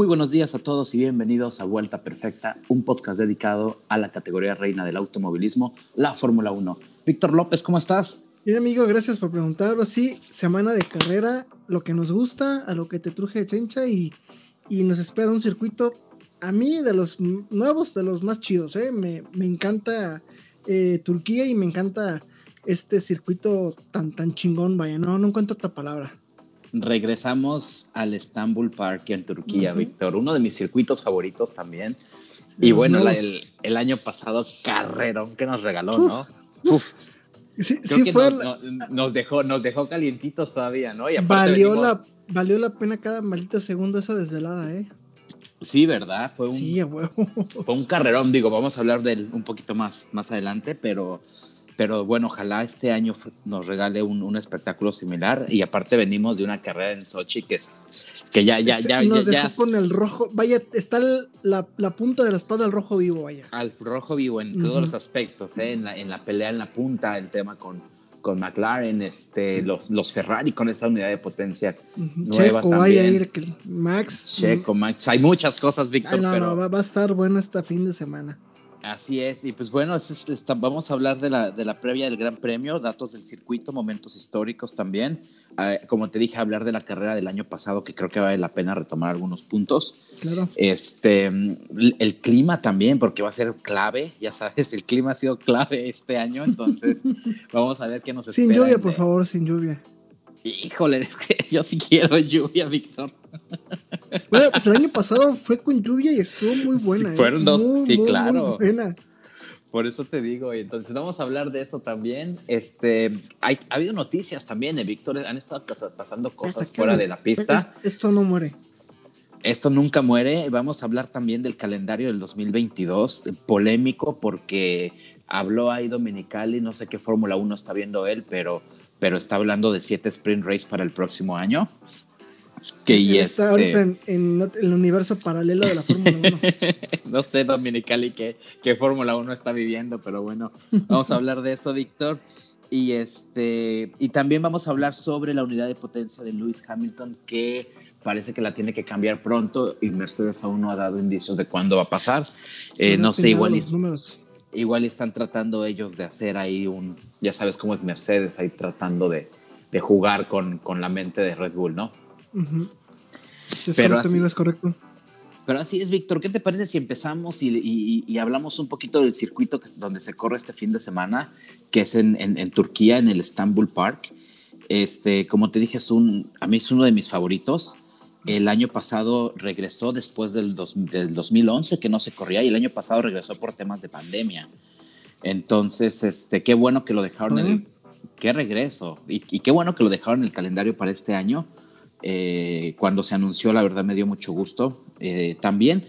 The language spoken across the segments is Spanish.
Muy buenos días a todos y bienvenidos a Vuelta Perfecta, un podcast dedicado a la categoría reina del automovilismo, la Fórmula 1. Víctor López, ¿cómo estás? Bien, amigo, gracias por preguntar. Ahora sí, semana de carrera, lo que nos gusta, a lo que te truje de chencha y, y nos espera un circuito, a mí, de los nuevos, de los más chidos, ¿eh? Me, me encanta eh, Turquía y me encanta este circuito tan, tan chingón, vaya, no, no encuentro otra palabra. Regresamos al Istanbul Park en Turquía, Víctor, uno de mis circuitos favoritos también. Y bueno, el, el, año pasado, carrerón que nos regaló, ¿no? Uf. Sí, sí fue nos, nos, dejó, nos dejó calientitos todavía, ¿no? Y valió, la, valió la pena cada maldita segundo esa desvelada, ¿eh? Sí, ¿verdad? Fue un, sí, fue un carrerón, digo, vamos a hablar de él un poquito más, más adelante, pero pero bueno, ojalá este año nos regale un, un, espectáculo similar y aparte venimos de una carrera en Sochi que, que ya, ya, ya, nos ya, dejó con el rojo, vaya, está la, la, punta de la espada al rojo vivo, vaya. Al rojo vivo en todos los aspectos, ¿eh? en, la, en la pelea en la punta, el tema con, con McLaren, este, los, los Ferrari con esa unidad de potencia nueva Checo, también. Vaya a ir, Max. Checo, Max. Hay muchas cosas, Víctor. No, pero... no, va, va, a estar bueno este fin de semana. Así es, y pues bueno, es, es, vamos a hablar de la, de la previa del Gran Premio, datos del circuito, momentos históricos también. Eh, como te dije, hablar de la carrera del año pasado, que creo que vale la pena retomar algunos puntos. Claro. Este, el clima también, porque va a ser clave, ya sabes, el clima ha sido clave este año, entonces vamos a ver qué nos espera. Sin lluvia, por favor, sin lluvia. Híjole, es que yo sí quiero lluvia, Víctor. Bueno, pues el año pasado fue con lluvia y estuvo muy buena. Sí, fueron ¿eh? dos, muy, sí, muy, claro. Muy buena. Por eso te digo, y entonces vamos a hablar de eso también. Este, hay, ha habido noticias también, ¿eh, Víctor, han estado pasando cosas fuera de la pista. Es, esto no muere. Esto nunca muere. Vamos a hablar también del calendario del 2022, polémico porque habló ahí Dominicali, no sé qué Fórmula 1 está viendo él, pero, pero está hablando de siete sprint race para el próximo año. Que y Está este... ahorita en, en, el universo paralelo de la Fórmula 1. no sé, Dominicali, qué, qué Fórmula 1 está viviendo, pero bueno, vamos a hablar de eso, Víctor. Y, este, y también vamos a hablar sobre la unidad de potencia de Lewis Hamilton, que parece que la tiene que cambiar pronto y Mercedes aún no ha dado indicios de cuándo va a pasar. Eh, no sé, igual, los números. igual están tratando ellos de hacer ahí un, ya sabes cómo es Mercedes, ahí tratando de, de jugar con, con la mente de Red Bull, ¿no? Uh -huh. Pero así- es correcto. Pero así es, Víctor. ¿Qué te parece si empezamos y, y- y hablamos un poquito del circuito que, donde se corre este fin de semana, que es en, en- en Turquía, en el Istanbul Park? Este, como te dije, es un, a mí es uno de mis favoritos. El año pasado regresó después del, dos- del 2011, que no se corría, y el año pasado regresó por temas de pandemia. Entonces, este, qué bueno que lo dejaron en el, qué regreso, y, y qué bueno que lo dejaron en el calendario para este año. Eh, cuando se anunció, la verdad me dio mucho gusto. Eh, también,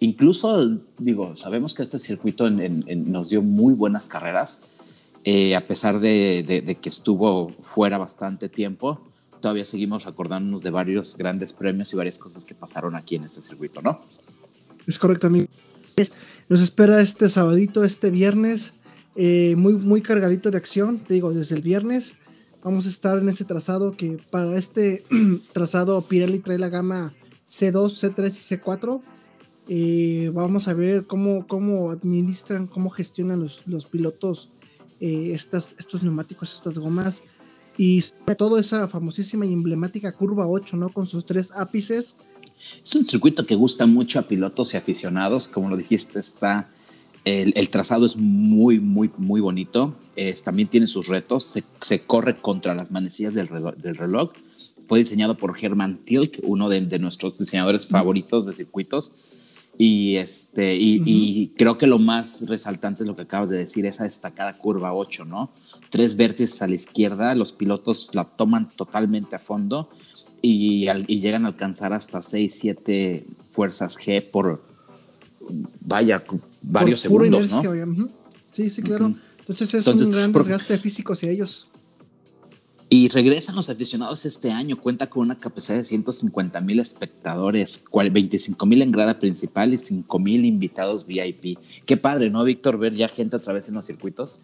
incluso, digo, sabemos que este circuito en- en- en- nos dio muy buenas carreras, eh, a pesar de, de- de que estuvo fuera bastante tiempo. Todavía seguimos acordándonos de varios grandes premios y varias cosas que pasaron aquí en este circuito, ¿no? Es correcto, amigo. Nos espera este sabadito, este viernes, eh, muy, muy cargadito de acción. Te digo, desde el viernes vamos a estar en este trazado que para este trazado Pirelli trae la gama C2, C3 y C4. Eh, vamos a ver cómo, cómo administran, cómo gestionan los, los pilotos eh, estas, estos neumáticos, estas gomas. Y sobre todo esa famosísima y emblemática curva 8, ¿no? Con sus tres ápices. Es un circuito que gusta mucho a pilotos y aficionados. Como lo dijiste, está el, el trazado es muy, muy, muy bonito. Es, también tiene sus retos. Se, se corre contra las manecillas del reloj, del reloj. Fue diseñado por Herman Tilk, uno de, de nuestros diseñadores favoritos de circuitos. Y, este, y, Ujú. y creo que lo más resaltante es lo que acabas de decir, esa destacada curva 8, ¿no? Tres vértices a la izquierda, los pilotos la toman totalmente a fondo y, al- y llegan a alcanzar hasta 6, 7 fuerzas G por, vaya, varios por pura segundos, inercia, ¿no? Sí, sí, claro. Ujú. Entonces es Entonces, un gran desgaste físico hacia ellos. Y regresan los aficionados este año, cuenta con una capacidad de 150 mil espectadores, 25 mil en grada principal y 5 mil invitados VIP. Qué padre, ¿no, Víctor? Ver ya gente otra vez en los circuitos.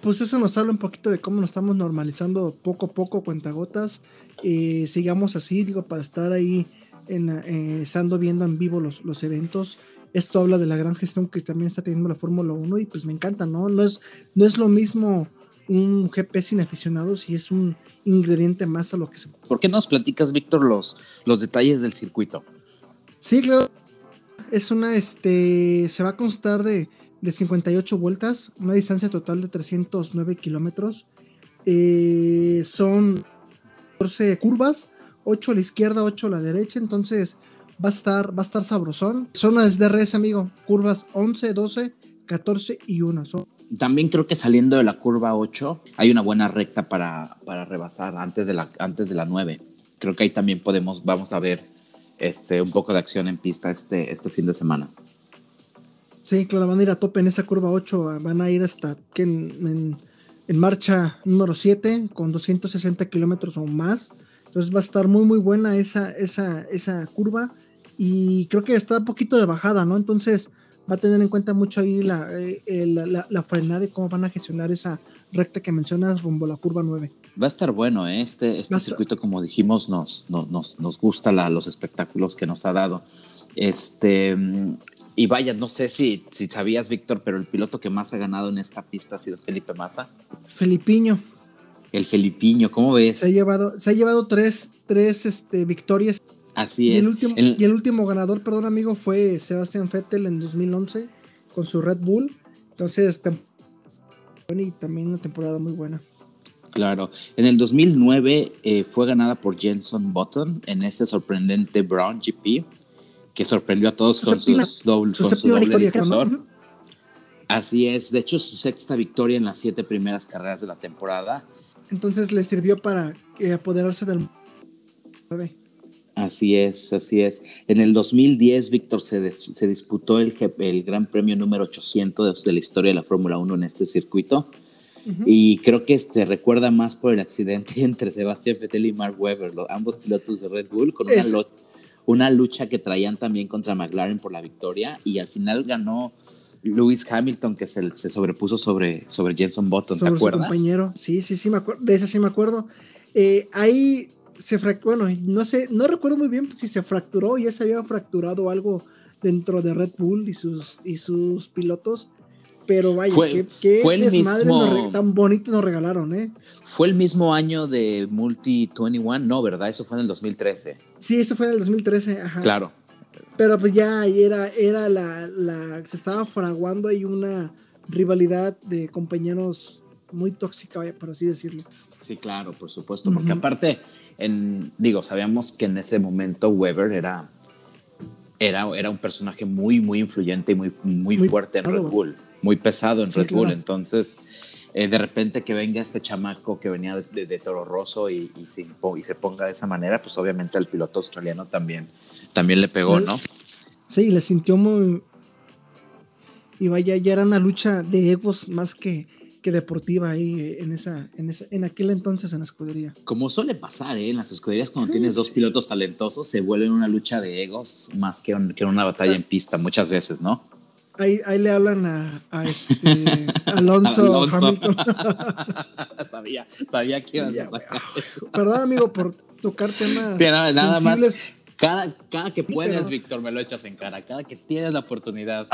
Pues eso nos habla un poquito de cómo nos estamos normalizando poco a poco, cuentagotas. Eh, sigamos así, digo, para estar ahí en, eh, estando viendo en vivo los, los eventos. Esto habla de la gran gestión que también está teniendo la Fórmula 1 y pues me encanta, ¿no? No es, no es lo mismo un GP sin aficionados y es un ingrediente más a lo que se... ¿Por qué nos platicas, Víctor, los, los detalles del circuito? Sí, claro. Es una, este, se va a constar de, de 58 vueltas, una distancia total de 309 kilómetros. Eh, son 14 curvas, 8 a la izquierda, 8 a la derecha, entonces va a estar, va a estar sabrosón. Zonas de DRS, amigo, curvas 11, 12, 14 y 1. También creo que saliendo de la curva 8 hay una buena recta para, para rebasar antes de, la, antes de la 9. Creo que ahí también podemos, vamos a ver este, un poco de acción en pista este, este fin de semana. Sí, claro, van a ir a tope en esa curva 8, van a ir hasta que en, en, marcha número 7 con 260 kilómetros o más. Entonces va a estar muy, muy buena esa, esa, esa curva y creo que está un poquito de bajada, ¿no? Entonces va a tener en cuenta mucho ahí la, eh, la, la, frenada y cómo van a gestionar esa recta que mencionas rumbo a la curva 9. Va a estar bueno, ¿eh? este, este circuito, como dijimos, nos, nos, nos, nos gusta los espectáculos que nos ha dado. Este, y vaya, no sé si, si sabías, Víctor, pero el piloto que más ha ganado en esta pista ha sido Felipe Massa. Felipiño. El Felipiño, ¿cómo ves? Se ha llevado, se ha llevado tres, tres este, victorias. Así y es. El último, Y el último ganador, perdón amigo, fue Sebastián Vettel en 2011 con su Red Bull. Entonces, y también una temporada muy buena. Claro. En el 2009 eh, fue ganada por Jenson Button en ese sorprendente Brown GP que sorprendió a todos con, sus doble, su doble difusor. Así es, de hecho su sexta victoria en las siete primeras carreras de la temporada. Entonces le sirvió para eh, apoderarse del... Así es, así es. En el 2010, Víctor, se, se disputó el, el, Gran Premio número 800 de, la historia de la Fórmula 1 en este circuito. Y creo que se recuerda más por el accidente entre Sebastián Vettel y Mark Webber, ambos pilotos de Red Bull, con una, una lucha que traían también contra McLaren por la victoria y al final ganó Lewis Hamilton que se, se sobrepuso sobre, sobre Jenson Button, ¿te acuerdas? compañero, sí, sí, sí, me acuerdo, de esa sí me acuerdo. Eh, ahí se fracturó, bueno, no sé, no recuerdo muy bien si se fracturó, ya se había fracturado algo dentro de Red Bull y sus, y sus pilotos, pero vaya, fue, qué, fue el mismo, tan bonito nos regalaron, ¿eh? Fue el mismo año de Multi 21, no, ¿verdad? Eso fue en el 2013. Sí, eso fue en el 2013, ajá. Claro. Pero pues ya era, era la, la, se estaba fraguando ahí una rivalidad de compañeros muy tóxica, por así decirlo. Sí, claro, por supuesto, porque aparte, en, digo, sabíamos que en ese momento Weber era era, era un personaje muy, muy influyente y muy, muy, fuerte en Red Bull, muy pesado en Red Bull. Entonces, eh, de repente que venga este chamaco que venía de, Toro Rosso y, y, se, y, se, ponga de esa manera, pues obviamente al piloto australiano también, también le pegó, ¿no? Sí, le sintió muy... Y vaya, ya era una lucha de egos más que, que deportiva ahí en esa, en esa, en aquel entonces en la escudería. Como suele pasar, ¿eh? en las escuderías cuando tienes dos pilotos talentosos se vuelven una lucha de egos más que, que una batalla en pista muchas veces, ¿no? Ahí, ahí le hablan a, a este, Alonso, Hamilton. sabía, sabía que ibas a Perdón, amigo, por tocar temas. Pero nada más cada, cada que puedes, Víctor, me lo echas en cara. Cada que tienes la oportunidad.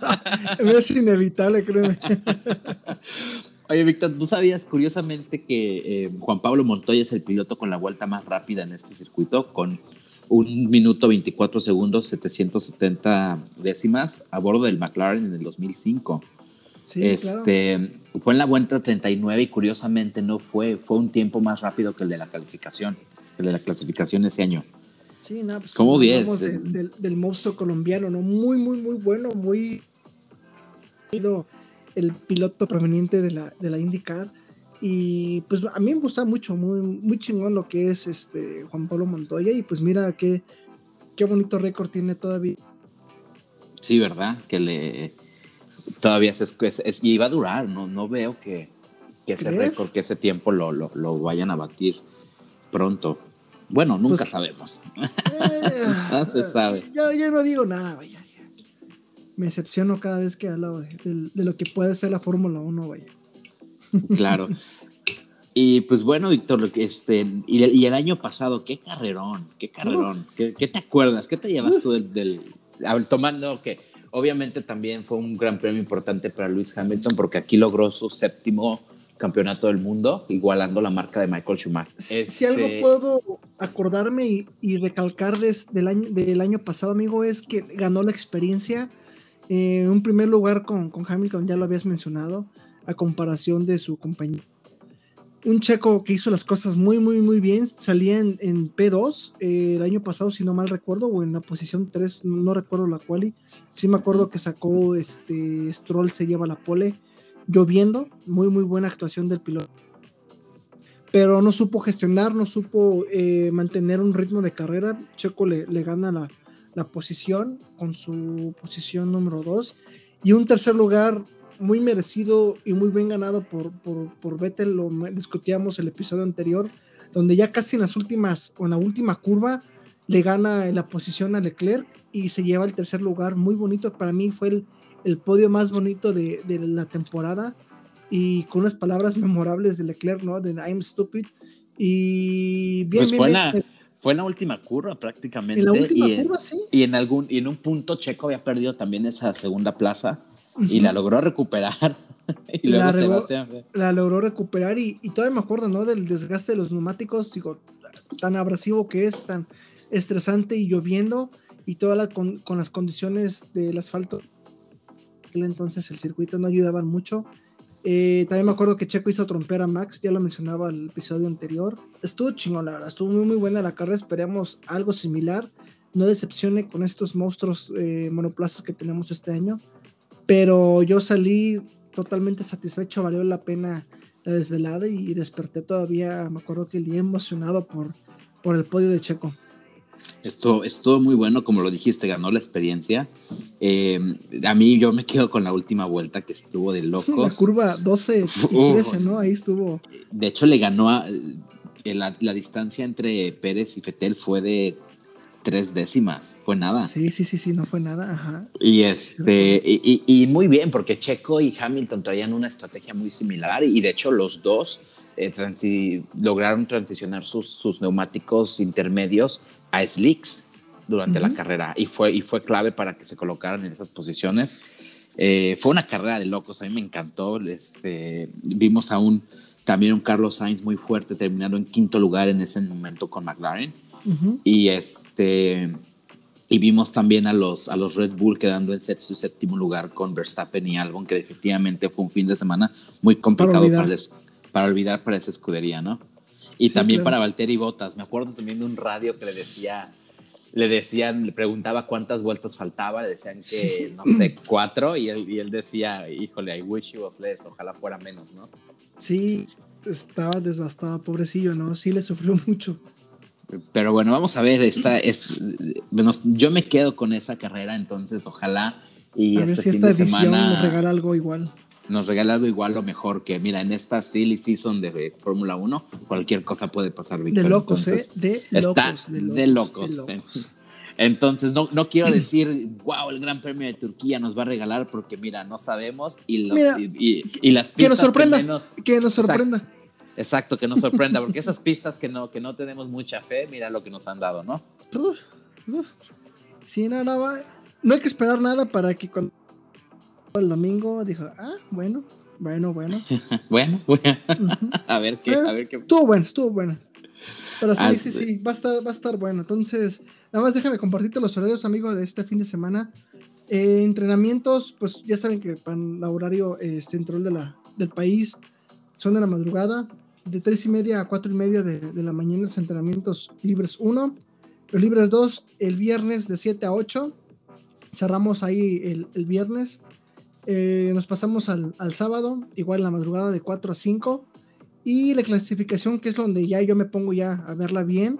es inevitable, créeme. Oye, Víctor, ¿tú sabías curiosamente que eh, Juan Pablo Montoya es el piloto con la vuelta más rápida en este circuito, con un minuto 24 segundos, 770 décimas a bordo del McLaren en el 2005? Sí, este, Fue en la vuelta 39 y curiosamente no fue, fue un tiempo más rápido que el de la calificación, el de la clasificación ese año. Sí, no, pues, ¿Cómo bien? del, monstruo colombiano, ¿no? Muy, muy, muy bueno, muy el piloto proveniente de la, de la IndyCar. Y pues a mí me gusta mucho, muy, muy chingón lo que es este Juan Pablo Montoya. Y pues mira qué, qué bonito récord tiene todavía. Sí, ¿verdad? Que le todavía es, es, y va a durar, no, no veo que, que ese récord, que ese tiempo lo, lo, lo vayan a batir pronto. Bueno, nunca pues, sabemos. Eh, no se sabe. Yo, yo, no digo nada, vaya. Me excepciono cada vez que hablo de, de, lo que puede ser la Fórmula 1, vaya. Claro. Y pues bueno, Víctor, este, y, el año pasado, qué carrerón, qué carrerón. ¿Qué, te acuerdas? ¿Qué te llevas tú del, del tomando que obviamente también fue un gran premio importante para Lewis Hamilton porque aquí logró su séptimo campeonato del mundo, igualando la marca de Michael Schumacher. Si algo este puedo acordarme y, recalcar del, año, del año pasado, amigo, es que ganó la experiencia. En un primer lugar con, con Hamilton, ya lo habías mencionado, a comparación de su compañero un checo que hizo las cosas muy, muy, muy bien. Salía en, P2 eh, el año pasado, si no mal recuerdo, o en la posición 3, no, recuerdo la quali. Sí me acuerdo que sacó este Stroll, se lleva la pole lloviendo. Muy, muy buena actuación del piloto. Pero no supo gestionar, no supo eh, mantener un ritmo de carrera. Checo le, le gana la, la posición con su posición número 2. Y un tercer lugar muy merecido y muy bien ganado por, por, por Vettel, lo discutíamos el episodio anterior, donde ya casi en las últimas, o en la última curva, le gana la posición a Leclerc y se lleva el tercer lugar, muy bonito, para mí fue el, el podio más bonito de, de, la temporada y con unas palabras memorables de Leclerc, ¿no? De I'm stupid y bien, pues bien, fue, en la última curva prácticamente. En la última curva, sí. Y en, algún, y en un punto Checo había perdido también esa segunda plaza y la logró recuperar. y luego la, la logró recuperar y, todavía me acuerdo, ¿no? Del desgaste de los neumáticos, digo, tan abrasivo que es, tan estresante y lloviendo y toda la con, las condiciones del asfalto. Entonces el circuito no ayudaban mucho. Eh, también me acuerdo que Checo hizo trompear a Max, ya lo mencionaba el episodio anterior. Estuvo chingón, la verdad, estuvo muy, muy buena la carrera. Esperemos algo similar. No decepcione con estos monstruos eh, monoplazas que tenemos este año. Pero yo salí totalmente satisfecho, valió la pena la desvelada y desperté todavía, me acuerdo que el día emocionado por, por el podio de Checo. Esto estuvo muy bueno, como lo dijiste, ganó la experiencia. Eh, a mí yo me quedo con la última vuelta que estuvo de locos. La curva 12 y 13, ¿no? Ahí estuvo. De hecho, le ganó a, la, la, distancia entre Pérez y Fetel fue de tres décimas, fue nada. Sí, sí, sí, sí, no fue nada, ajá. Y este, y, muy bien, porque Checo y Hamilton traían una estrategia muy similar y de hecho los dos eh, lograron transicionar sus, sus, neumáticos intermedios a slicks durante la carrera y fue, y fue clave para que se colocaran en esas posiciones. Eh, fue una carrera de locos, a mí me encantó. Este, vimos a un, también un Carlos Sainz muy fuerte, terminando en quinto lugar en ese momento con McLaren. Y este y vimos también a los, a los Red Bull quedando en su séptimo lugar con Verstappen y Albon, que definitivamente fue un fin de semana muy complicado para, para, olvidar para esa escudería, ¿no? Y también para Valtteri Bottas. Me acuerdo también de un radio que le decía, le decían, le preguntaba cuántas vueltas faltaba, le decían que, no sé, cuatro, y él, y él decía, híjole, I wish it was less, ojalá fuera menos, ¿no? Sí, estaba desbastado, pobrecillo, ¿no? Sí le sufrió mucho. Pero bueno, vamos a ver, esta es, yo me quedo con esa carrera, entonces ojalá y a este fin esta de semana nos regala algo igual. Nos regala algo igual o mejor que, mira, en esta silly season de Fórmula 1, cualquier cosa puede pasar, Víctor. De locos, ¿eh? De locos. de locos. Entonces, no, no quiero decir, wow, el Gran Premio de Turquía nos va a regalar, porque mira, no sabemos y, los, y, las pistas que nos sorprenda. Que, nos sorprenda. Exacto, que nos sorprenda, porque esas pistas que no, que no tenemos mucha fe, mira lo que nos han dado, ¿no? Sí, no, no, no hay que esperar nada para que cuando el domingo dijo, ah, bueno, bueno, bueno. bueno, bueno. a ver qué, a ver qué. Estuvo bueno, estuvo bueno. Pero sí, sí, sí, va a estar, va a estar bueno. Entonces, nada más déjame compartirte los horarios, amigos, de este fin de semana. Eh, entrenamientos, pues ya saben que para el horario eh, central de la, del país son de la madrugada de 3 y media a 4 y media de, de la mañana los entrenamientos libres 1, los libres 2 el viernes de 7 a 8, cerramos ahí el, el viernes, eh, nos pasamos al, sábado, igual la madrugada de 4 a 5, y la clasificación que es donde ya yo me pongo ya a verla bien,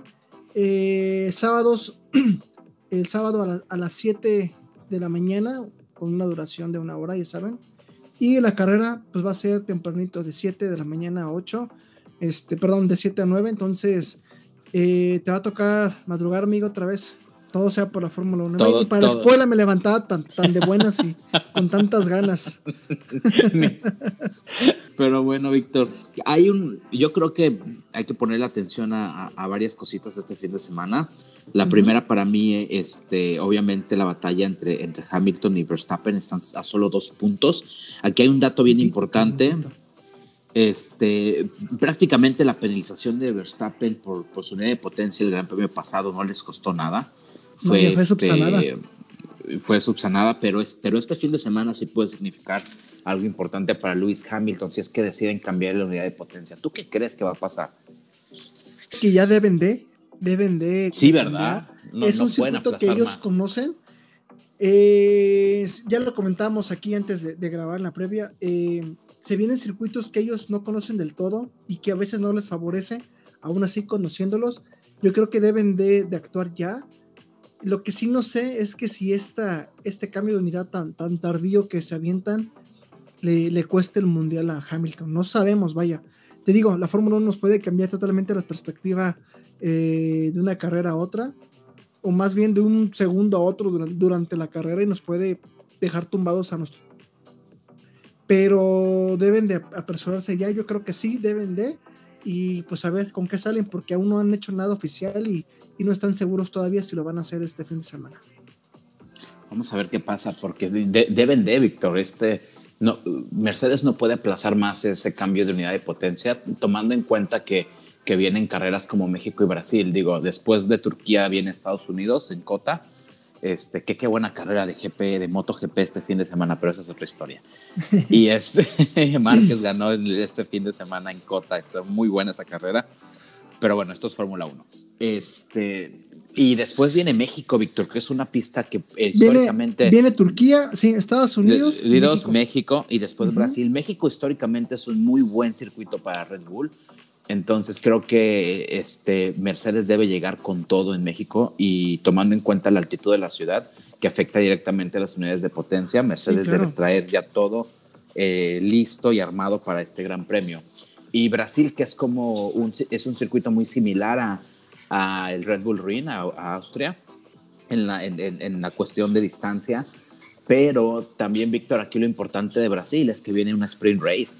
eh, sábados, el sábado a, a las 7 de la mañana, con una duración de una hora, ya saben, y la carrera pues va a ser tempranito de 7 de la mañana a 8 este, perdón, de 7 a 9, entonces eh, te va a tocar madrugar, amigo, otra vez. Todo sea por la Fórmula 1. y para la escuela me levantaba tan, tan de buenas y con tantas ganas. Pero bueno, Víctor, hay un, yo creo que hay que ponerle atención a, varias cositas este fin de semana. La primera para mí, este, obviamente la batalla entre, entre Hamilton y Verstappen están a solo dos puntos. Aquí hay un dato bien importante. Este, prácticamente la penalización de Verstappen por, por su unidad de potencia el Gran Premio pasado no les costó nada fue, subsanada. Este, fue subsanada, pero, pero este fin de semana sí puede significar algo importante para Lewis Hamilton si es que deciden cambiar la unidad de potencia. ¿Tú qué crees que va a pasar? Que ya deben de, deben de. Sí, ¿verdad? es un circuito que ellos conocen. Eh, ya lo comentábamos aquí antes de, grabar la previa. Eh, se vienen circuitos que ellos no conocen del todo y que a veces no les favorece. Aún así, conociéndolos, yo creo que deben de, de actuar ya lo que sí no sé es que si esta, este cambio de unidad tan, tan tardío que se avientan le, le cueste el mundial a Hamilton. No sabemos, vaya. Te digo, la Fórmula 1 nos puede cambiar totalmente la perspectiva eh, de una carrera a otra, o más bien de un segundo a otro durante, la carrera y nos puede dejar tumbados a nosotros. Pero deben de apresurarse ya, yo creo que sí, deben de y pues a ver con qué salen, porque aún no han hecho nada oficial y, no están seguros todavía si lo van a hacer este fin de semana. Vamos a ver qué pasa, porque deben de, Víctor, este, no, Mercedes no puede aplazar más ese cambio de unidad de potencia, tomando en cuenta que, que vienen carreras como México y Brasil. Digo, después de Turquía viene Estados Unidos en Cota este, que qué buena carrera de GP, de MotoGP este fin de semana, pero esa es otra historia. y este, Márquez ganó este fin de semana en Cota, está muy buena esa carrera. Pero bueno, esto es Fórmula 1. Este, y después viene México, Víctor, que es una pista que históricamente. Viene, Turquía, sí, Estados Unidos. Unidos, México. y después Brasil. México históricamente es un muy buen circuito para Red Bull. Entonces creo que este Mercedes debe llegar con todo en México y tomando en cuenta la altitud de la ciudad que afecta directamente a las unidades de potencia, Mercedes debe traer ya todo eh, listo y armado para este Gran Premio. Y Brasil, que es como un, es un circuito muy similar a, a el Red Bull Ring, a, Austria, en la, en, en la cuestión de distancia. Pero también, Víctor, aquí lo importante de Brasil es que viene una sprint race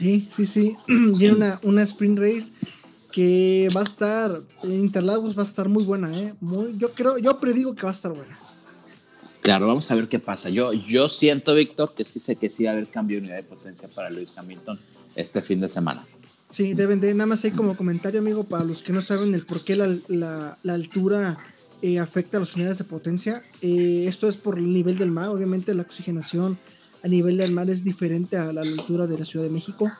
Sí, sí, sí. Viene una, una sprint race que va a estar, en Interlagos va a estar muy buena, ¿eh? Muy, yo creo, yo predigo que va a estar buena. Claro, vamos a ver qué pasa. Yo, yo siento, Víctor, que sí sé que sí va a haber cambio de unidad de potencia para Lewis Hamilton este fin de semana. Sí, deben de, nada más hay como comentario, amigo, para los que no saben el por qué la, la, altura eh, afecta a las unidades de potencia. Eh, esto es por el nivel del mar, obviamente la oxigenación a nivel del mar es diferente a la altura de la Ciudad de México.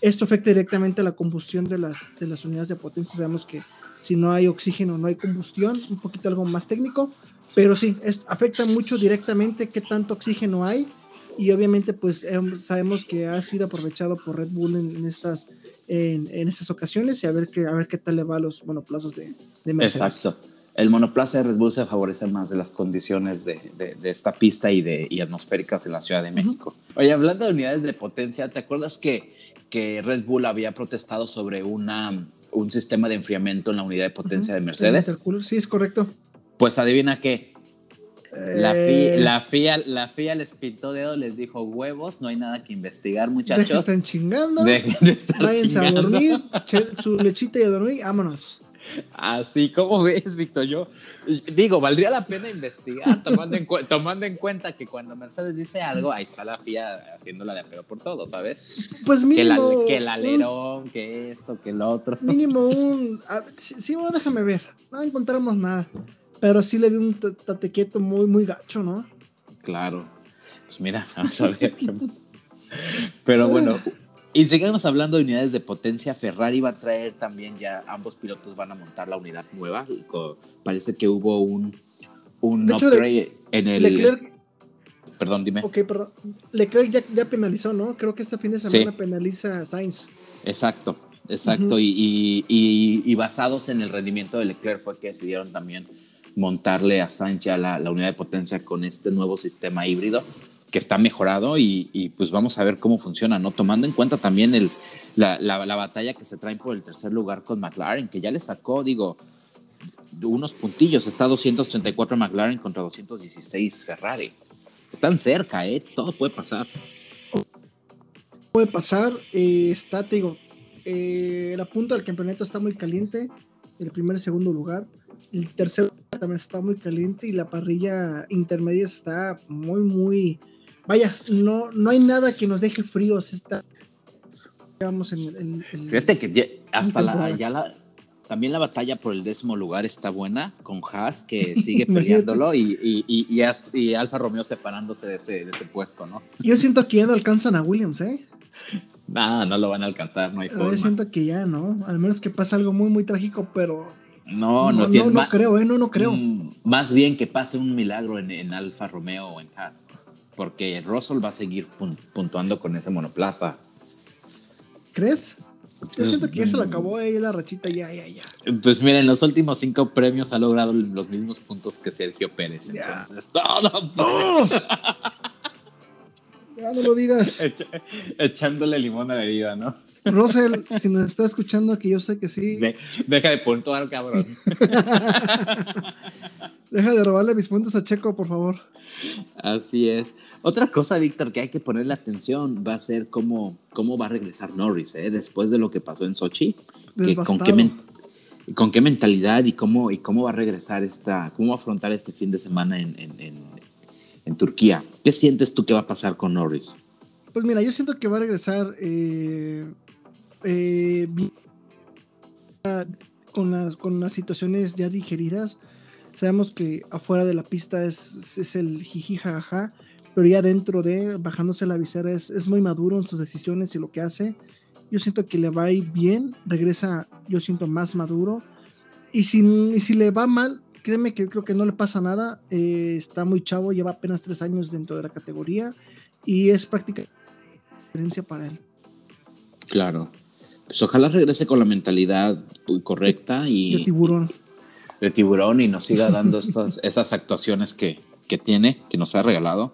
Esto afecta directamente a la combustión de las, de las unidades de potencia. Sabemos que si no hay oxígeno no hay combustión, un poquito algo más técnico, pero sí, afecta mucho directamente qué tanto oxígeno hay y obviamente pues em, sabemos que ha sido aprovechado por Red Bull en, estas en, en, estas ocasiones y a ver qué a ver qué tal le va a los monoplazas de, de Mercedes. Exacto el monoplaza de Red Bull se favorece más de las condiciones de, esta pista y, de, atmosféricas en la Ciudad de México. Oye, hablando de unidades de potencia, ¿te acuerdas que, que Red Bull había protestado sobre una, un sistema de enfriamiento en la unidad de potencia de Mercedes? Sí, es correcto. Pues adivina qué. La, FIA, eh. la, FIA, la FIA les pintó dedo, les dijo huevos, no hay nada que investigar, muchachos. están chingando. Dejen de estar Váyanse a dormir, su lechita y a dormir, vámonos. Así como ves, Víctor, yo digo, valdría la pena investigar, tomando en, tomando en cuenta que cuando Mercedes dice algo, ahí está la FIA haciéndola de apego por todo, ¿sabes? Pues mínimo. Que, el alerón, que esto, que lo otro. Mínimo un. sí, bueno, déjame ver. No encontramos nada. Pero sí le di un tatequieto muy, muy gacho, ¿no? Claro. Pues mira, vamos a ver. Pero bueno, y seguimos hablando de unidades de potencia. Ferrari va a traer también ya, ambos pilotos van a montar la unidad nueva. Parece que hubo un, un upgrade en el. Leclerc, perdón, dime. Ok, perdón. Leclerc ya, ya, penalizó, ¿no? Creo que este fin de semana penaliza a Sainz. Exacto, exacto. y, y, y, basados en el rendimiento de Leclerc fue que decidieron también montarle a Sainz ya la, la unidad de potencia con este nuevo sistema híbrido que está mejorado y, pues vamos a ver cómo funciona, ¿no? Tomando en cuenta también el, la, la, batalla que se traen por el tercer lugar con McLaren, que ya le sacó, digo, unos puntillos. Está 234 McLaren contra 216 Ferrari. Están cerca, ¿eh? Todo puede pasar. Puede pasar. Eh, está, te digo, eh, la punta del campeonato está muy caliente. El primer y segundo lugar. El tercer también está muy caliente y la parrilla intermedia está muy, muy. Vaya, no, no hay nada que nos deje fríos. Está. Vamos en, Fíjate que hasta la, ya la, también la batalla por el décimo lugar está buena con Haas, que sigue peleándolo y, y, y, Alfa Romeo separándose de ese, de ese puesto, ¿no? Yo siento que ya no alcanzan a Williams, ¿eh? No, no lo van a alcanzar, no hay forma. Yo siento que ya, ¿no? Al menos que pase algo muy, muy trágico, pero no, no, no, no, creo, ¿eh? No, no creo. Mm, más bien que pase un milagro en, Alfa Romeo o en Haas. Porque Russell va a seguir puntuando con ese monoplaza. ¿Crees? Yo siento que ya se le acabó ahí la rachita, ya, ya, ya. Pues mira, en los últimos cinco premios ha logrado los mismos puntos que Sergio Pérez. Entonces, todo. ¡Oh! Ya no lo digas. echándole limón a la herida, ¿no? Russell, si nos está escuchando, que yo sé que sí. deja de puntuar, cabrón. deja de robarle mis puntos a Checo, por favor. Así es. Otra cosa, Víctor, que hay que ponerle atención va a ser cómo, cómo va a regresar Norris, ¿eh? Después de lo que pasó en Sochi. con, qué con qué mentalidad y cómo, y cómo va a regresar esta, cómo va a afrontar este fin de semana en, en Turquía. ¿Qué sientes tú que va a pasar con Norris? Pues mira, yo siento que va a regresar eh, eh, con, las, con las situaciones ya digeridas. Sabemos que afuera de la pista es, es el jiji jaja, pero ya dentro de, bajándose la visera, es, es muy maduro en sus decisiones y lo que hace. Yo siento que le va a ir bien, regresa, yo siento más maduro. Y si, y si le va mal, créeme que creo que no le pasa nada. Eh, está muy chavo, lleva apenas tres años dentro de la categoría y es práctica experiencia para él. Claro. Pues ojalá regrese con la mentalidad correcta y. De tiburón. De tiburón y nos siga dando estas, esas actuaciones que, que tiene, que nos ha regalado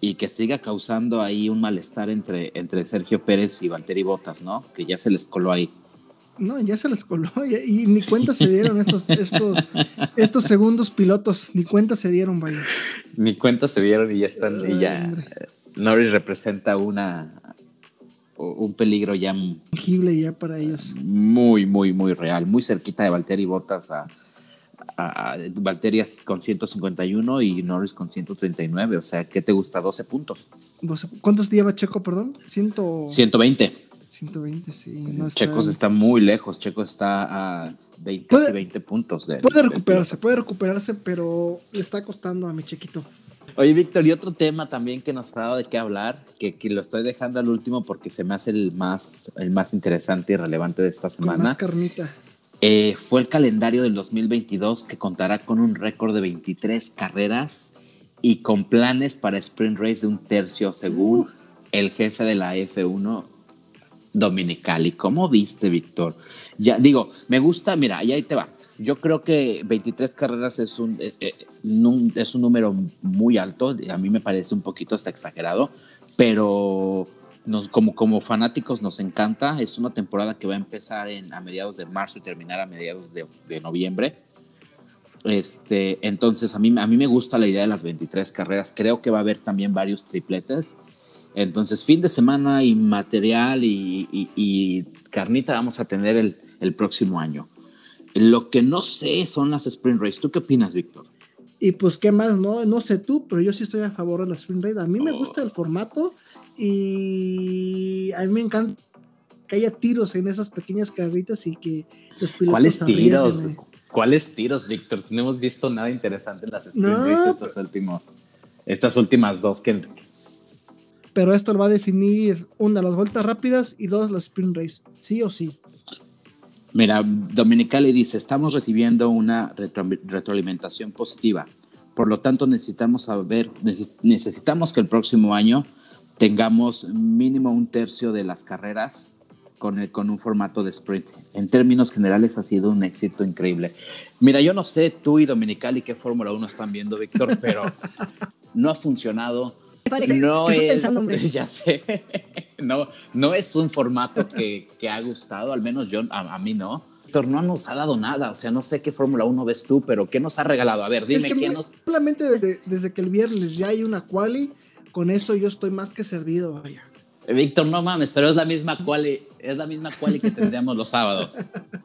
y que siga causando ahí un malestar entre, entre Sergio Pérez y Valtteri Botas, ¿no? Que ya se les coló ahí. No, ya se les coló y, ni cuenta se dieron estos, estos, estos segundos pilotos, ni cuenta se dieron, vaya. Ni cuenta se dieron y ya están, y ya Norris representa una un peligro ya tangible ya para ellos. Muy, muy, muy real, muy cerquita de Valtteri Bottas a, a, Valtteri con 151 y Norris con 139, o sea, ¿qué te gusta? 12 puntos. ¿Cuántos lleva Checo, perdón? 120. 120, sí. Checos está muy lejos. Checos está a 20, casi 20 puntos. De, puede recuperarse, puede recuperarse, pero le está costando a mi chiquito. Oye, Víctor, y otro tema también que nos ha dado de qué hablar, que, que, lo estoy dejando al último porque se me hace el más, el más interesante y relevante de esta semana. más carnita. Eh, fue el calendario del 2022 que contará con un récord de 23 carreras y con planes para sprint race de un tercio según el jefe de la F1 Dominicali. ¿Cómo viste, Víctor? Ya digo, me gusta, mira, ahí te va. Yo creo que 23 carreras es un, eh, eh, es un número muy alto, a mí me parece un poquito hasta exagerado, pero nos, como, como fanáticos nos encanta, es una temporada que va a empezar en, a mediados de marzo y terminar a mediados de, de noviembre. Este, entonces a mí, a mí me gusta la idea de las 23 carreras, creo que va a haber también varios tripletes entonces, fin de semana y material y, carnita vamos a tener el, próximo año. Lo que no sé son las sprint race. ¿Tú qué opinas, Víctor? Y pues, ¿qué más? No, no sé tú, pero yo sí estoy a favor de las sprint race. A mí me oh. gusta el formato y a mí me encanta que haya tiros en esas pequeñas carritas y que los pilotos ¿Cuáles tiros? ¿Cuáles tiros, Víctor? No hemos visto nada interesante en las sprint race estos últimos, estas últimas dos que, pero esto lo va a definir una, las vueltas rápidas y dos, las sprint race, sí o sí. Mira, Dominicali dice, estamos recibiendo una retroalimentación positiva, por lo tanto necesitamos saber, necesitamos que el próximo año tengamos mínimo un tercio de las carreras con, el, con un formato de sprint. En términos generales ha sido un éxito increíble. Mira, yo no sé tú y Dominicali qué Fórmula 1 están viendo, Víctor, pero no ha funcionado no es, ya sé, no, no es un formato que, que, ha gustado, al menos yo, a, mí no. Víctor, no nos ha dado nada. O sea, no sé qué Fórmula 1 ves tú, pero ¿qué nos ha regalado? A ver, dime qué nos. Solamente desde, desde que el viernes ya hay una quali, con eso yo estoy más que servido, vaya. Víctor, no mames, pero es la misma quali, es la misma quali que tendríamos los sábados.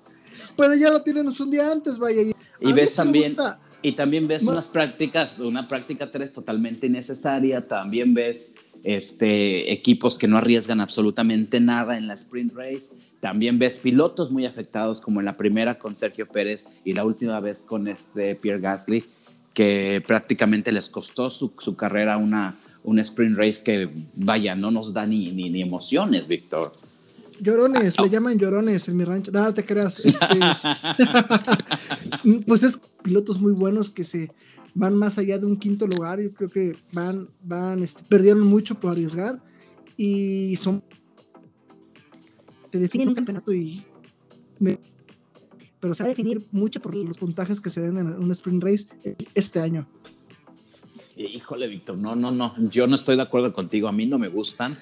pero ya lo tienes un día antes, vaya. Y ves también, y también ves unas prácticas, una práctica 3 totalmente innecesaria, también ves este, equipos que no arriesgan absolutamente nada en la sprint race, también ves pilotos muy afectados como en la primera con Sergio Pérez y la última vez con este Pierre Gasly, que prácticamente les costó su, su carrera una, una sprint race que, vaya, no nos da ni, ni, ni emociones, Víctor. Llorones, le llaman llorones en mi rancho. Nada, te creas. Este, pues es pilotos muy buenos que se van más allá de un quinto lugar. Yo creo que van, van, este, perdieron mucho por arriesgar y son. Te definen un campeonato y. pero se va a definir mucho por los puntajes que se den en un sprint race este año. Híjole, Víctor, no, no, no. Yo no estoy de acuerdo contigo. A mí no me gustan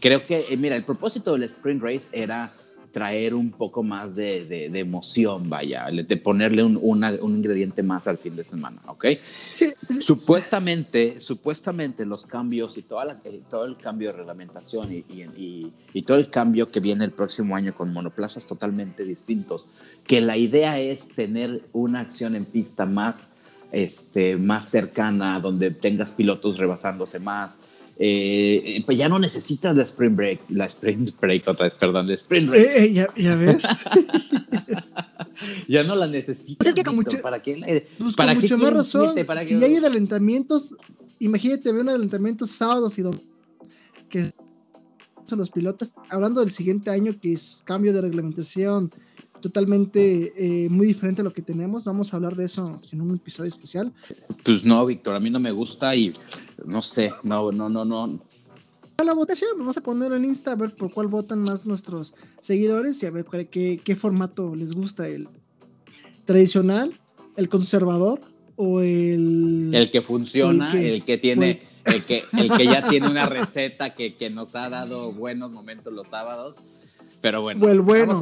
creo que, eh, mira, el propósito del sprint race era traer un poco más de, de, emoción, vaya, de ponerle un, un, ingrediente más al fin de semana, ¿ok? Sí. Supuestamente, supuestamente los cambios y toda la, eh, todo el cambio de reglamentación y, y, y, todo el cambio que viene el próximo año con monoplazas totalmente distintos, que la idea es tener una acción en pista más, este, más cercana, donde tengas pilotos rebasándose más, eh, pues ya no necesitas la sprint break, la sprint break otra vez, perdón, la sprint break. Eh, eh, ya, ves. ya no la necesitas. Pues es que con mucho, ¿Para qué? Pues para mucho más razón. si hay adelantamientos, imagínate, ve un adelantamiento sábados y domingos que son los pilotos, hablando del siguiente año que es cambio de reglamentación, totalmente eh, muy diferente a lo que tenemos. Vamos a hablar de eso en un episodio especial. Pues no, Víctor, a mí no me gusta y no sé, no, no, no, no. A la votación, vamos a poner en Insta a ver por cuál votan más nuestros seguidores y a ver qué, qué formato les gusta, el tradicional, el conservador o el... El que funciona, el que, tiene... El que, el que ya tiene una receta que, que nos ha dado buenos momentos los sábados pero bueno,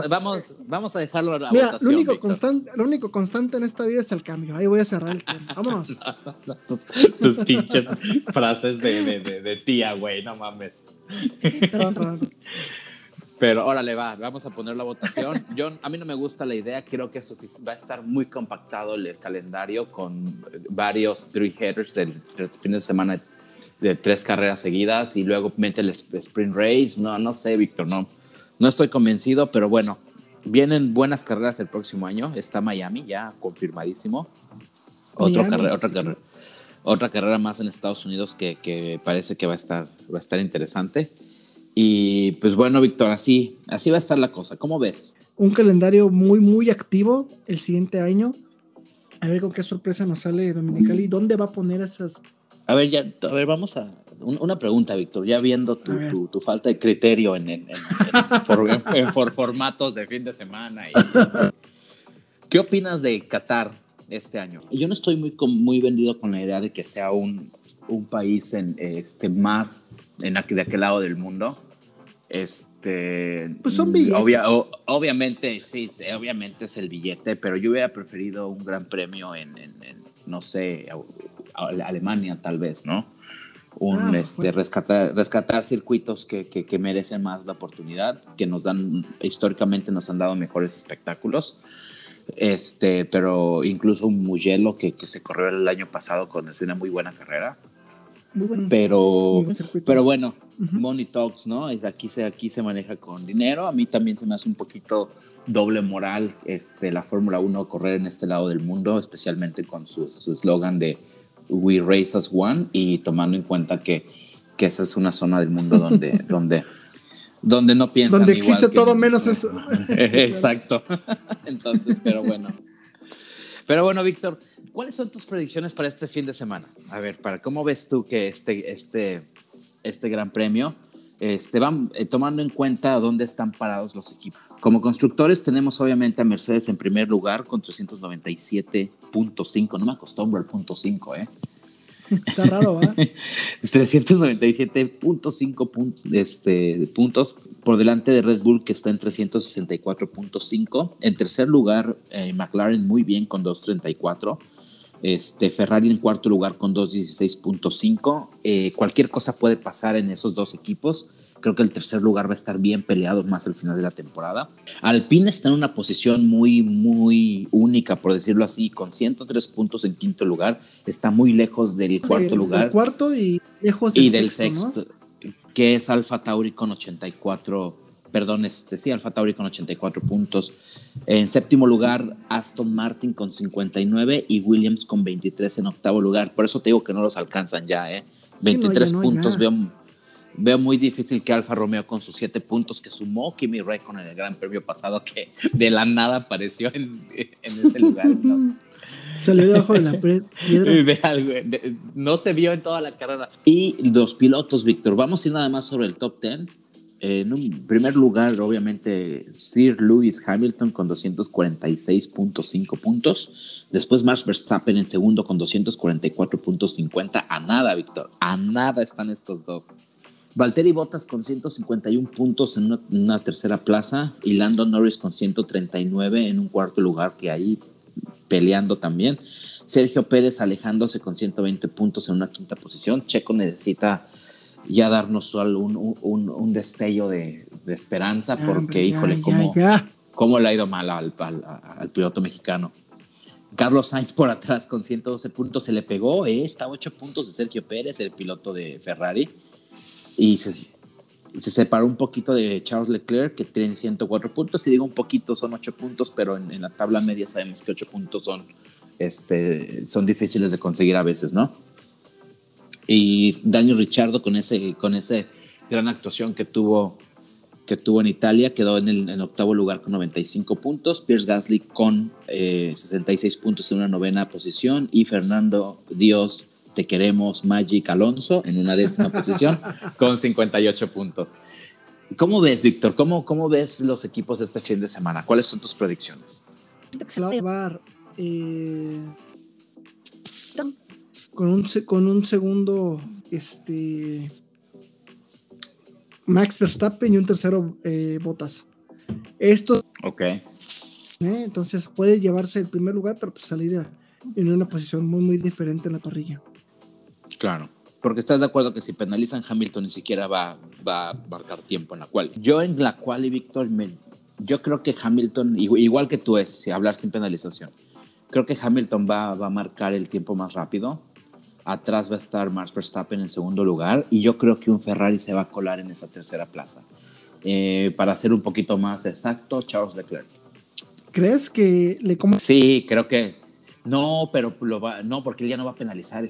Vamos, vamos, a dejarlo a Mira, lo único, constante, lo único constante en esta vida es el cambio. Ahí voy a cerrar el tema. Vámonos. tus, pinches frases de, de, tía, güey, no mames. Pero órale, va, vamos a poner la votación. Yo, a mí no me gusta la idea, creo que va a estar muy compactado el calendario con varios three headers del, fin de semana de tres carreras seguidas y luego mete el sprint race. No, no sé, Víctor, no no estoy convencido, pero bueno, vienen buenas carreras el próximo año. Está Miami ya confirmadísimo. Otra carrera, otra carrera, otra carrera más en Estados Unidos que, parece que va a estar, va a estar interesante. Y pues bueno, Víctor, así, así va a estar la cosa. ¿Cómo ves? Un calendario muy, muy activo el siguiente año. A ver con qué sorpresa nos sale Dominicali. ¿Dónde va a poner esas a ver, ya, a ver, vamos a. una pregunta, Víctor, ya viendo tu, tu, falta de criterio en, en, en, por, formatos de fin de semana. ¿Qué opinas de Qatar este año? Yo no estoy muy, muy vendido con la idea de que sea un, un país en, este, más en de aquel lado del mundo. Este, pues son billetes. obviamente, sí, obviamente es el billete, pero yo hubiera preferido un gran premio en, no sé, Alemania tal vez, ¿no? Un, ah, este, rescatar, rescatar circuitos que, que, merecen más la oportunidad, que nos dan, históricamente nos han dado mejores espectáculos. Este, pero incluso un Mugello que, que se corrió el año pasado con una muy buena carrera. Muy bueno, pero, pero bueno, Money Talks, ¿no? Es aquí, se, aquí se maneja con dinero. A mí también se me hace un poquito doble moral este, la Fórmula 1 correr en este lado del mundo, especialmente con su eslogan de We Race as One y tomando en cuenta que, que esa es una zona del mundo donde, donde, donde no piensan Donde existe todo menos eso. Exacto. Entonces, pero bueno. Pero bueno, Víctor, ¿cuáles son tus predicciones para este fin de semana? A ver, para cómo ves tú que este, este, este gran premio este, van eh, tomando en cuenta dónde están parados los equipos. Como constructores tenemos obviamente a Mercedes en primer lugar con 397.5, no me acostumbro al punto 5, ¿eh? Está raro, ¿eh? 397.5 este, puntos por delante de Red Bull que está en 364.5. En tercer lugar, eh, McLaren muy bien con 234. Este, Ferrari en cuarto lugar con 216.5. Eh, cualquier cosa puede pasar en esos dos equipos. Creo que el tercer lugar va a estar bien peleado más al final de la temporada. Alpine está en una posición muy, muy única, por decirlo así, con 103 puntos en quinto lugar. Está muy lejos del cuarto lugar. cuarto y lejos del y del sexto, que es Alfa Tauri con 84 perdón, este, sí, Alfa Tauri con 84 puntos. En séptimo lugar, Aston Martin con 59 y Williams con 23 en octavo lugar. Por eso te digo que no los alcanzan ya, ¿eh? 23 puntos veo veo muy difícil que Alfa Romeo con sus siete puntos que sumó Kimi Räikkönen en el Gran Premio pasado, que de la nada apareció en, ese lugar. ¿no? Salió debajo de la piedra. no se vio en toda la carrera. Y los pilotos, Víctor, vamos a ir nada más sobre el top 10. En un primer lugar, obviamente, Sir Lewis Hamilton con 246.5 puntos. Después Max Verstappen en segundo con 244.50. A nada, Víctor. A nada están estos dos. Valtteri Bottas con 151 puntos en una, tercera plaza y Lando Norris con 139 en un cuarto lugar que ahí peleando también. Sergio Pérez alejándose con 120 puntos en una quinta posición. Checo necesita ya darnos un, un, destello de, esperanza porque, híjole, cómo, le ha ido mal al, al, piloto mexicano. Carlos Sainz por atrás con 112 puntos se le pegó, eh, está 8 puntos de Sergio Pérez, el piloto de Ferrari y se, separó un poquito de Charles Leclerc, que tiene 104 puntos. Y digo un poquito, son 8 puntos, pero en, la tabla media sabemos que 8 puntos son, este, son difíciles de conseguir a veces, ¿no? Y Daniel Ricciardo con ese, con ese gran actuación que tuvo, que tuvo en Italia, quedó en el octavo lugar con 95 puntos. Pierce Gasly con 66 eh, puntos en una novena posición. Y Fernando Dios te queremos Magic Alonso en una décima posición con 58 puntos. ¿Cómo ves, Víctor? ¿Cómo, ¿Cómo ves los equipos este fin de semana? ¿Cuáles son tus predicciones? Se va a llevar eh, con, un, con un segundo este, Max Verstappen y un tercero eh, Botas. Esto. Ok. Eh, entonces puede llevarse el primer lugar, pero pues salir en una posición muy, muy diferente en la parrilla. Claro. Porque estás de acuerdo que si penalizan Hamilton ni siquiera va, va a marcar tiempo en la cual. Yo en la cual y Víctor, yo creo que Hamilton, igual que tú es, si hablar sin penalización, creo que Hamilton va, va a marcar el tiempo más rápido. Atrás va a estar Max Verstappen en segundo lugar y yo creo que un Ferrari se va a colar en esa tercera plaza. Eh, para ser un poquito más exacto, Charles Leclerc. ¿Crees que le como Sí, creo que no, pero lo va, no, porque él ya no va a penalizar.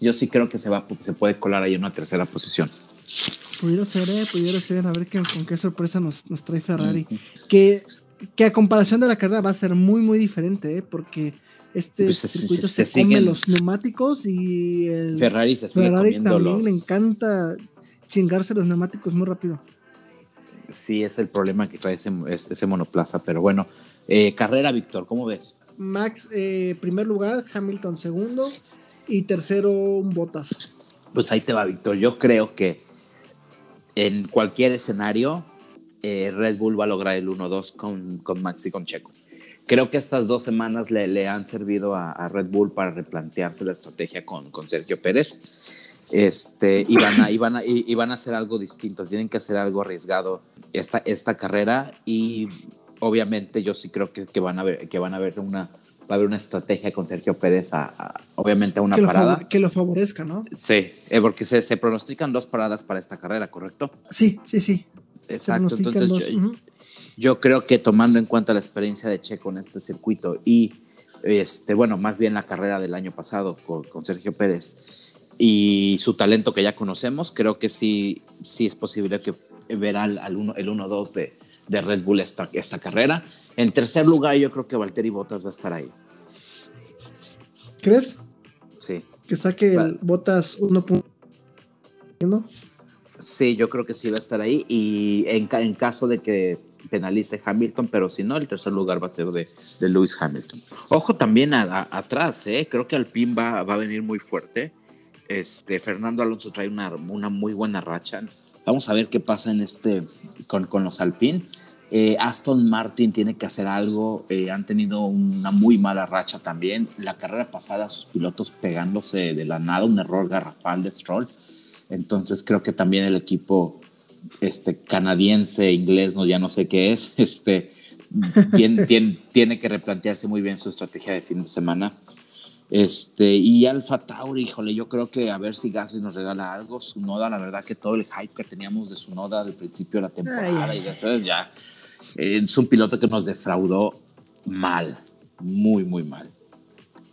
yo sí creo que se va, se puede colar ahí en una tercera posición. Pudiera ser, eh, pudiera ser, a ver qué, con qué sorpresa nos, nos trae Ferrari. que, que a comparación de la carrera va a ser muy, muy diferente, eh, porque este pues circuito se, come los neumáticos y el Ferrari se sigue Ferrari también le encanta chingarse los neumáticos muy rápido. Sí, es el problema que trae ese, ese monoplaza, pero bueno, eh, carrera, Víctor, ¿cómo ves? Max eh, primer lugar, Hamilton segundo y tercero un Bottas. Pues ahí te va, Víctor. Yo creo que en cualquier escenario eh, Red Bull va a lograr el 1-2 con, con, Max y con Checo. Creo que estas dos semanas le, le han servido a, Red Bull para replantearse la estrategia con, con Sergio Pérez. Este, y, van a, y, van a, y, van a hacer algo distinto, tienen que hacer algo arriesgado esta, esta carrera y obviamente yo sí creo que, que, van a ver que van a ver una va a haber una estrategia con Sergio Pérez a, obviamente a una parada que lo favorezca, ¿no? Sí, eh, porque se, se, pronostican dos paradas para esta carrera, ¿correcto? Sí, sí, sí. Exacto. Entonces yo, yo, creo que tomando en cuenta la experiencia de Checo en este circuito y este bueno más bien la carrera del año pasado con, con Sergio Pérez y su talento que ya conocemos, creo que sí sí es posible que verá al, uno, el 1-2 de de Red Bull esta, esta carrera. En tercer lugar, yo creo que Valtteri Bottas va a estar ahí. ¿Crees? Sí. Que saque el Bottas 1.1. Sí, yo creo que sí va a estar ahí. Y en, en, caso de que penalice Hamilton, pero si no, el tercer lugar va a ser de, de Lewis Hamilton. Ojo también atrás, ¿eh? creo que Alpine va, va a venir muy fuerte. Este, Fernando Alonso trae una, una muy buena racha Vamos a ver qué pasa en este con, con los Alpine. Eh, Aston Martin tiene que hacer algo, eh, han tenido una muy mala racha también. La carrera pasada, sus pilotos pegándose de la nada, un error garrafal de Stroll. Entonces creo que también el equipo este, canadiense, inglés, no, ya no sé qué es, este, tiene, tiene, tiene que replantearse muy bien su estrategia de fin de semana. Este, y Alfa Tauri, híjole, yo creo que a ver si Gasly nos regala algo. Su noda, la verdad que todo el hype que teníamos de su noda del principio de la temporada y eso ya es un piloto que nos defraudó mal, muy, muy mal.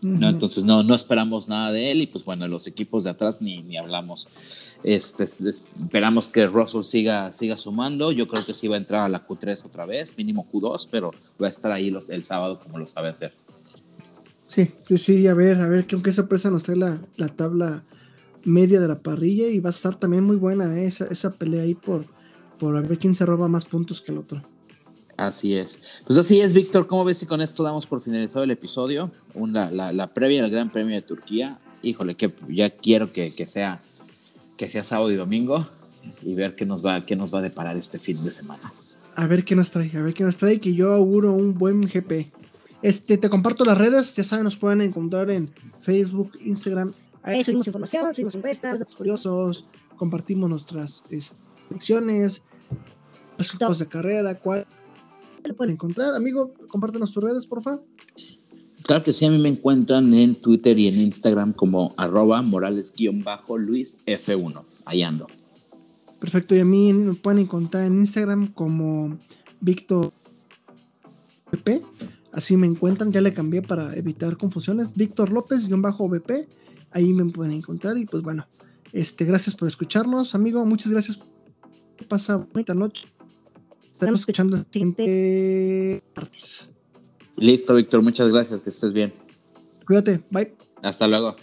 ¿no? Entonces no, no esperamos nada de él y pues bueno, los equipos de atrás ni, ni hablamos. Este, esperamos que Russell siga, siga sumando. Yo creo que sí va a entrar a la Q3 otra vez, mínimo Q2, pero va a estar ahí los, el sábado como lo sabe hacer. Sí, sí, sí, a ver, a ver, que aunque sorpresa nos trae la, la, tabla media de la parrilla y va a estar también muy buena ¿eh? esa, esa pelea ahí por, por a ver quién se roba más puntos que el otro. Así es. Pues así es, Víctor. ¿Cómo ves si con esto damos por finalizado el episodio? Una, la, la, previa al Gran Premio de Turquía. Híjole, que ya quiero que, que, sea, que sea sábado y domingo y ver qué nos, va, qué nos va a deparar este fin de semana. A ver qué nos trae, a ver qué nos trae, que yo auguro un buen GP. Este, te comparto las redes, ya saben, nos pueden encontrar en Facebook, Instagram. Ahí subimos información, subimos encuestas, datos curiosos, compartimos nuestras lecciones, resultados de carrera, cuál lo pueden encontrar? Amigo, compártenos tus redes, por favor. Claro que sí, a mí me encuentran en Twitter y en Instagram como arroba morales-luis F1. Ahí ando. Perfecto, y a mí me pueden encontrar en Instagram como Víctor VP. Así me encuentran, ya le cambié para evitar confusiones. Víctor López-VP. Ahí me pueden encontrar. Y pues bueno, este, gracias por escucharnos, amigo. Muchas gracias. Pasa bonita noche estaremos escuchando el siguiente martes. Listo, Víctor, muchas gracias, que estés bien. Cuídate, bye. Hasta luego.